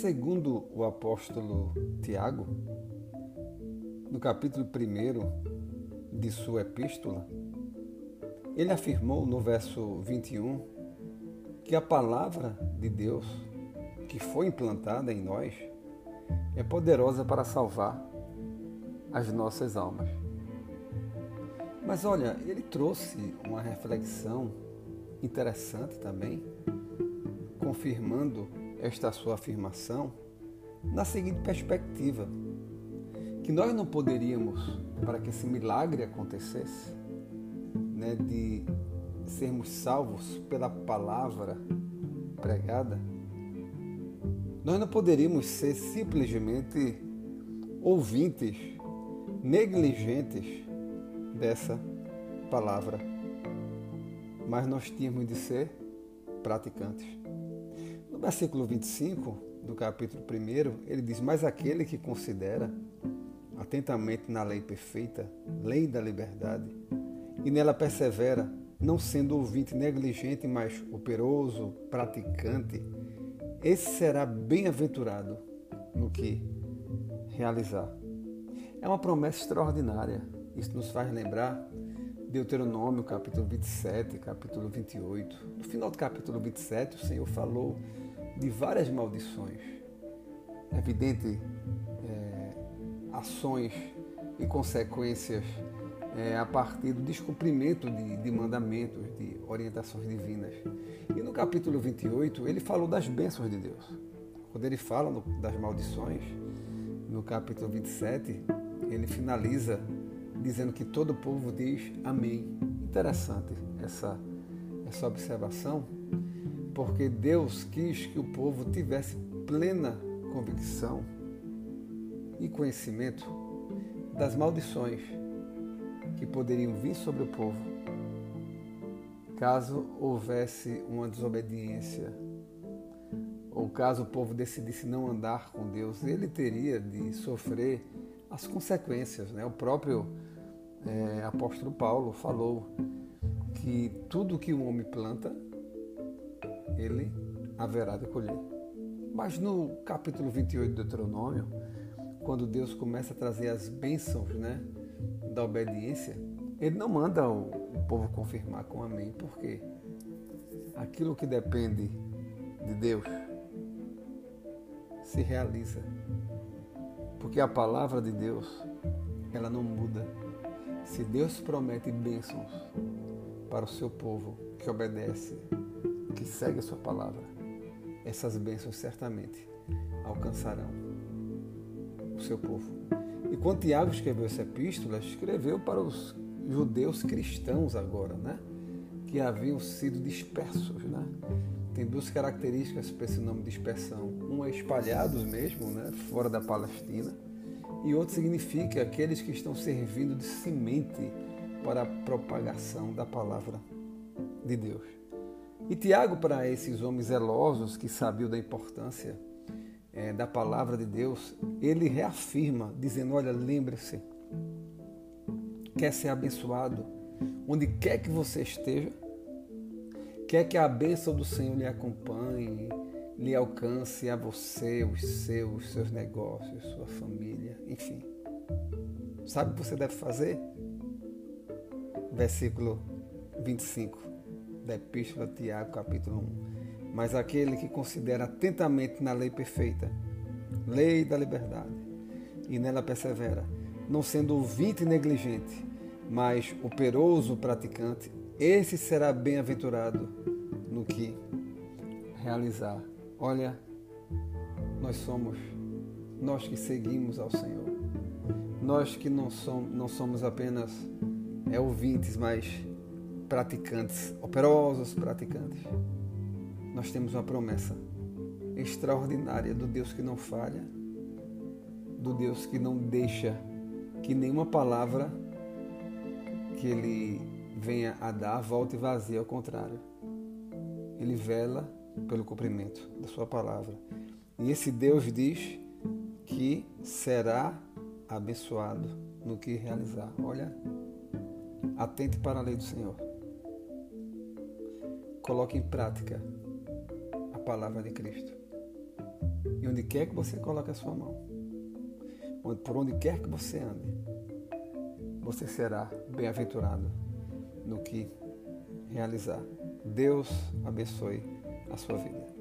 Segundo o apóstolo Tiago, no capítulo 1 de sua epístola, ele afirmou no verso 21 que a palavra de Deus que foi implantada em nós é poderosa para salvar as nossas almas. Mas olha, ele trouxe uma reflexão interessante também, confirmando esta sua afirmação na seguinte perspectiva: que nós não poderíamos, para que esse milagre acontecesse, né, de sermos salvos pela palavra pregada, nós não poderíamos ser simplesmente ouvintes, negligentes dessa palavra, mas nós tínhamos de ser praticantes. No versículo 25 do capítulo 1, ele diz: Mas aquele que considera atentamente na lei perfeita, lei da liberdade, e nela persevera, não sendo ouvinte negligente, mas operoso, praticante, esse será bem-aventurado no que realizar. É uma promessa extraordinária. Isso nos faz lembrar Deuteronômio, capítulo 27, capítulo 28. No final do capítulo 27, o Senhor falou de várias maldições. É evidente, é, ações e consequências é, a partir do descumprimento de, de, mandamentos, de orientações divinas. E no capítulo 28, ele falou das bênçãos de Deus. Quando ele fala no, das maldições, no capítulo 27, ele finaliza dizendo que todo o povo diz amém. Interessante essa, essa observação, porque Deus quis que o povo tivesse plena convicção e conhecimento das maldições que poderiam vir sobre o povo caso houvesse uma desobediência ou caso o povo decidisse não andar com Deus, ele teria de sofrer as consequências. Né? O próprio é, apóstolo Paulo falou que tudo que um homem planta, ele haverá de colher. Mas no capítulo 28 do Deuteronômio, quando Deus começa a trazer as bênçãos, né? da obediência, ele não manda o povo confirmar com amém, porque aquilo que depende de Deus se realiza. Porque a palavra de Deus, ela não muda. Se Deus promete bênçãos para o seu povo que obedece, que segue a sua palavra, essas bênçãos certamente alcançarão o seu povo. E quando Tiago escreveu essa epístola, escreveu para os judeus cristãos agora, né? Que haviam sido dispersos, né? Tem duas características para esse nome dispersão. Um é espalhados mesmo, né? Fora da Palestina. E outro significa aqueles que estão servindo de semente para a propagação da palavra de Deus. E Tiago, para esses homens zelosos que sabiam da importância é, da palavra de Deus, ele reafirma, dizendo: Olha, lembre-se, quer ser abençoado, onde quer que você esteja, quer que a bênção do Senhor lhe acompanhe, lhe alcance a você, os seus, seus negócios, sua família, enfim. Sabe o que você deve fazer? Versículo 25 da Epístola de Tiago, capítulo 1 mas aquele que considera atentamente na lei perfeita, lei da liberdade, e nela persevera, não sendo ouvinte negligente, mas operoso praticante, esse será bem-aventurado no que realizar. Olha, nós somos, nós que seguimos ao Senhor, nós que não somos, não somos apenas é, ouvintes, mas praticantes, operosos praticantes nós temos uma promessa extraordinária do Deus que não falha, do Deus que não deixa que nenhuma palavra que ele venha a dar volte vazia, ao contrário. Ele vela pelo cumprimento da sua palavra. E esse Deus diz que será abençoado no que realizar. Olha, atente para a lei do Senhor. Coloque em prática palavra de Cristo. E onde quer que você coloque a sua mão, por onde quer que você ande, você será bem-aventurado no que realizar. Deus abençoe a sua vida.